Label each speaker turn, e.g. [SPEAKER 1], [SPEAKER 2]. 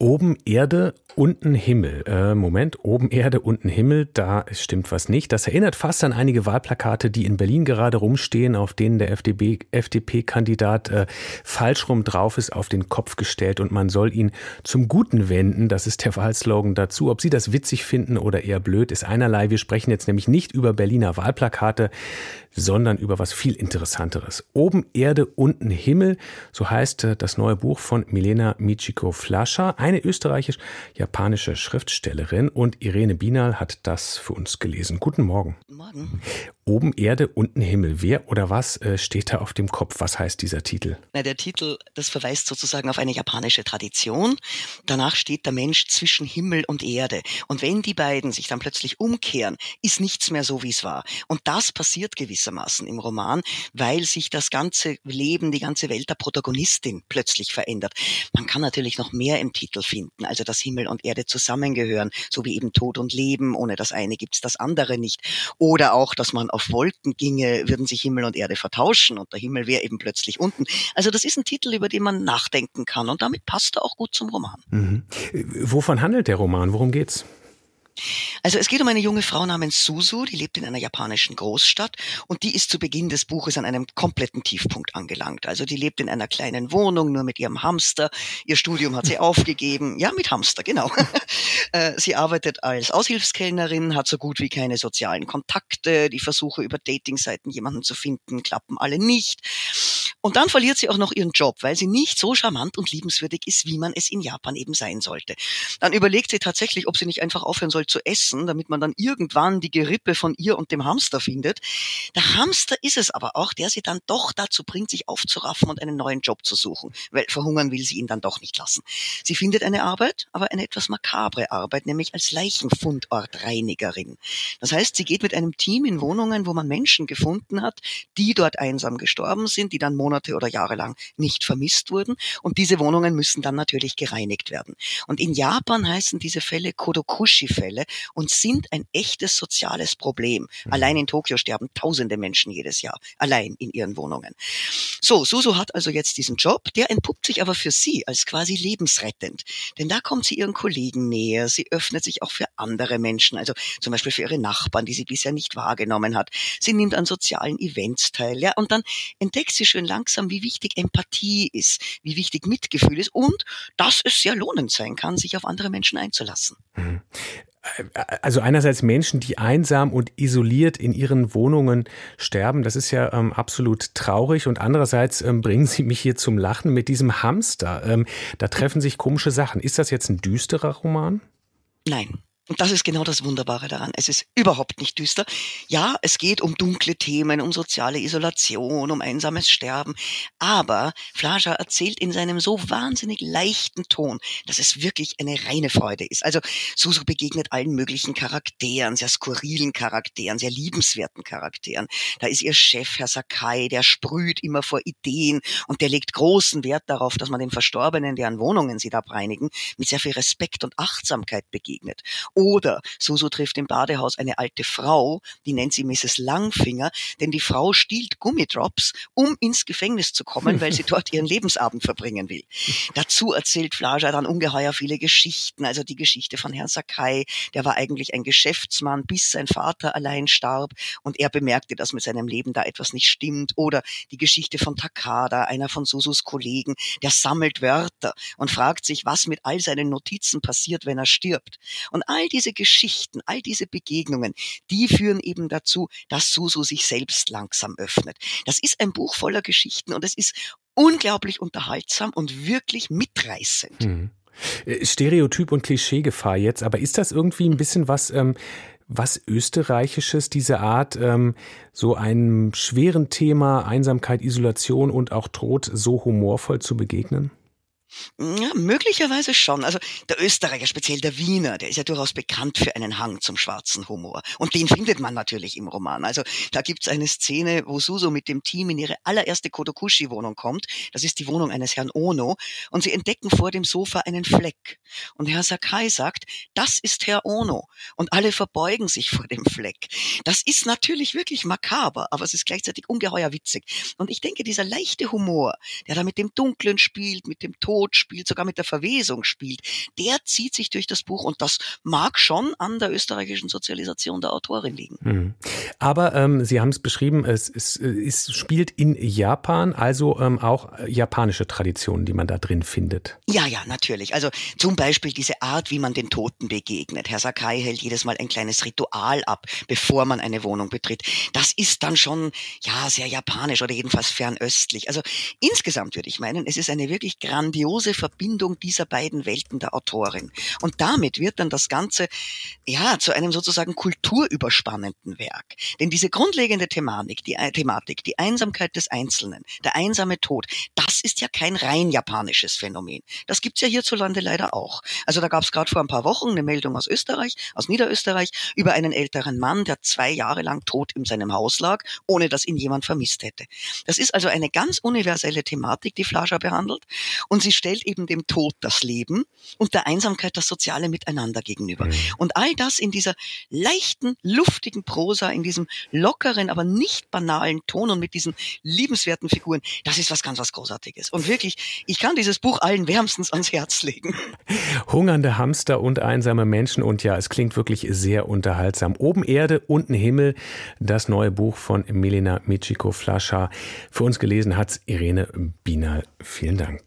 [SPEAKER 1] Oben Erde, unten Himmel. Äh, Moment, oben Erde, unten Himmel, da stimmt was nicht. Das erinnert fast an einige Wahlplakate, die in Berlin gerade rumstehen, auf denen der FDP-Kandidat äh, falsch rum drauf ist, auf den Kopf gestellt und man soll ihn zum Guten wenden. Das ist der Wahlslogan dazu. Ob Sie das witzig finden oder eher blöd, ist einerlei. Wir sprechen jetzt nämlich nicht über Berliner Wahlplakate, sondern über was viel Interessanteres. Oben Erde, unten Himmel, so heißt äh, das neue Buch von Milena Michiko-Flascher, eine österreichisch-japanische Schriftstellerin und Irene Binal hat das für uns gelesen. Guten Morgen. Morgen. Oben Erde, unten Himmel. Wer oder was äh, steht da auf dem Kopf? Was heißt dieser Titel?
[SPEAKER 2] Na, der Titel, das verweist sozusagen auf eine japanische Tradition. Danach steht der Mensch zwischen Himmel und Erde. Und wenn die beiden sich dann plötzlich umkehren, ist nichts mehr so, wie es war. Und das passiert gewissermaßen im Roman, weil sich das ganze Leben, die ganze Welt der Protagonistin plötzlich verändert. Man kann natürlich noch mehr im Titel finden, also dass Himmel und Erde zusammengehören, so wie eben Tod und Leben. Ohne das eine gibt's das andere nicht. Oder auch, dass man auf Wolken ginge, würden sich Himmel und Erde vertauschen und der Himmel wäre eben plötzlich unten. Also das ist ein Titel, über den man nachdenken kann und damit passt er auch gut zum Roman.
[SPEAKER 1] Mhm. Wovon handelt der Roman? Worum geht's?
[SPEAKER 2] Also es geht um eine junge Frau namens Suzu, die lebt in einer japanischen Großstadt und die ist zu Beginn des Buches an einem kompletten Tiefpunkt angelangt. Also die lebt in einer kleinen Wohnung nur mit ihrem Hamster. Ihr Studium hat sie aufgegeben. Ja, mit Hamster, genau. Äh, sie arbeitet als Aushilfskellnerin, hat so gut wie keine sozialen Kontakte. Die Versuche über Datingseiten jemanden zu finden klappen alle nicht. Und dann verliert sie auch noch ihren Job, weil sie nicht so charmant und liebenswürdig ist, wie man es in Japan eben sein sollte. Dann überlegt sie tatsächlich, ob sie nicht einfach aufhören soll zu essen, damit man dann irgendwann die Gerippe von ihr und dem Hamster findet. Der Hamster ist es aber auch, der sie dann doch dazu bringt, sich aufzuraffen und einen neuen Job zu suchen, weil verhungern will sie ihn dann doch nicht lassen. Sie findet eine Arbeit, aber eine etwas makabre Arbeit, nämlich als Leichenfundortreinigerin. Das heißt, sie geht mit einem Team in Wohnungen, wo man Menschen gefunden hat, die dort einsam gestorben sind, die dann Monate oder Jahre lang nicht vermisst wurden. Und diese Wohnungen müssen dann natürlich gereinigt werden. Und in Japan heißen diese Fälle Kodokushi-Fälle Fälle und sind ein echtes soziales Problem. Mhm. Allein in Tokio sterben tausende Menschen jedes Jahr, allein in ihren Wohnungen. So, Susu hat also jetzt diesen Job, der entpuppt sich aber für sie als quasi lebensrettend. Denn da kommt sie ihren Kollegen näher, sie öffnet sich auch für andere Menschen, also zum Beispiel für ihre Nachbarn, die sie bisher nicht wahrgenommen hat. Sie nimmt an sozialen Events teil, ja, und dann entdeckt sie schön langsam, wie wichtig Empathie ist, wie wichtig Mitgefühl ist und dass es sehr lohnend sein kann, sich auf andere Menschen einzulassen. Mhm
[SPEAKER 1] also einerseits Menschen, die einsam und isoliert in ihren Wohnungen sterben, das ist ja ähm, absolut traurig. Und andererseits ähm, bringen Sie mich hier zum Lachen mit diesem Hamster. Ähm, da treffen sich komische Sachen. Ist das jetzt ein düsterer Roman?
[SPEAKER 2] Nein. Und das ist genau das Wunderbare daran. Es ist überhaupt nicht düster. Ja, es geht um dunkle Themen, um soziale Isolation, um einsames Sterben. Aber Flascher erzählt in seinem so wahnsinnig leichten Ton, dass es wirklich eine reine Freude ist. Also Susu begegnet allen möglichen Charakteren, sehr skurrilen Charakteren, sehr liebenswerten Charakteren. Da ist ihr Chef, Herr Sakai, der sprüht immer vor Ideen und der legt großen Wert darauf, dass man den Verstorbenen, deren Wohnungen sie da reinigen, mit sehr viel Respekt und Achtsamkeit begegnet. Oder Susu trifft im Badehaus eine alte Frau, die nennt sie Mrs. Langfinger, denn die Frau stiehlt Gummidrops, um ins Gefängnis zu kommen, weil sie dort ihren Lebensabend verbringen will. Dazu erzählt Flaja dann ungeheuer viele Geschichten, also die Geschichte von Herrn Sakai, der war eigentlich ein Geschäftsmann, bis sein Vater allein starb und er bemerkte, dass mit seinem Leben da etwas nicht stimmt. Oder die Geschichte von Takada, einer von Susus Kollegen, der sammelt Wörter und fragt sich, was mit all seinen Notizen passiert, wenn er stirbt. Und all diese Geschichten, all diese Begegnungen, die führen eben dazu, dass Susu sich selbst langsam öffnet. Das ist ein Buch voller Geschichten und es ist unglaublich unterhaltsam und wirklich mitreißend. Hm.
[SPEAKER 1] Stereotyp und Klischeegefahr jetzt, aber ist das irgendwie ein bisschen was, ähm, was Österreichisches, diese Art, ähm, so einem schweren Thema Einsamkeit, Isolation und auch Tod so humorvoll zu begegnen?
[SPEAKER 2] Ja, möglicherweise schon. Also der Österreicher, speziell der Wiener, der ist ja durchaus bekannt für einen Hang zum schwarzen Humor. Und den findet man natürlich im Roman. Also da gibt's eine Szene, wo Suso mit dem Team in ihre allererste Kodokushi-Wohnung kommt. Das ist die Wohnung eines Herrn Ono. Und sie entdecken vor dem Sofa einen Fleck. Und Herr Sakai sagt, das ist Herr Ono. Und alle verbeugen sich vor dem Fleck. Das ist natürlich wirklich makaber, aber es ist gleichzeitig ungeheuer witzig. Und ich denke, dieser leichte Humor, der da mit dem Dunklen spielt, mit dem Tod, Tod spielt, sogar mit der Verwesung spielt, der zieht sich durch das Buch und das mag schon an der österreichischen Sozialisation der Autorin liegen. Mhm.
[SPEAKER 1] Aber ähm, Sie haben es beschrieben, es, es, es, spielt in Japan, also ähm, auch japanische Traditionen, die man da drin findet.
[SPEAKER 2] Ja, ja, natürlich. Also zum Beispiel diese Art, wie man den Toten begegnet. Herr Sakai hält jedes Mal ein kleines Ritual ab, bevor man eine Wohnung betritt. Das ist dann schon, ja, sehr japanisch oder jedenfalls fernöstlich. Also insgesamt würde ich meinen, es ist eine wirklich grandiose grandiose Verbindung dieser beiden Welten der Autorin. Und damit wird dann das Ganze, ja, zu einem sozusagen kulturüberspannenden Werk. Denn diese grundlegende Thematik, die äh, Thematik, die Einsamkeit des Einzelnen, der einsame Tod, das ist ja kein rein japanisches Phänomen. Das gibt's ja hierzulande leider auch. Also da gab's gerade vor ein paar Wochen eine Meldung aus Österreich, aus Niederösterreich, über einen älteren Mann, der zwei Jahre lang tot in seinem Haus lag, ohne dass ihn jemand vermisst hätte. Das ist also eine ganz universelle Thematik, die Flascher behandelt. Und sie stellt eben dem Tod das Leben und der Einsamkeit das soziale Miteinander gegenüber. Mhm. Und all das in dieser leichten, luftigen Prosa, in diesem lockeren, aber nicht banalen Ton und mit diesen liebenswerten Figuren, das ist was ganz was Großartiges. Und wirklich, ich kann dieses Buch allen wärmstens ans Herz legen.
[SPEAKER 1] Hungernde Hamster und einsame Menschen und ja, es klingt wirklich sehr unterhaltsam. Oben Erde, unten Himmel, das neue Buch von Melina Michiko Flascha. Für uns gelesen hat's Irene Biener. Vielen Dank.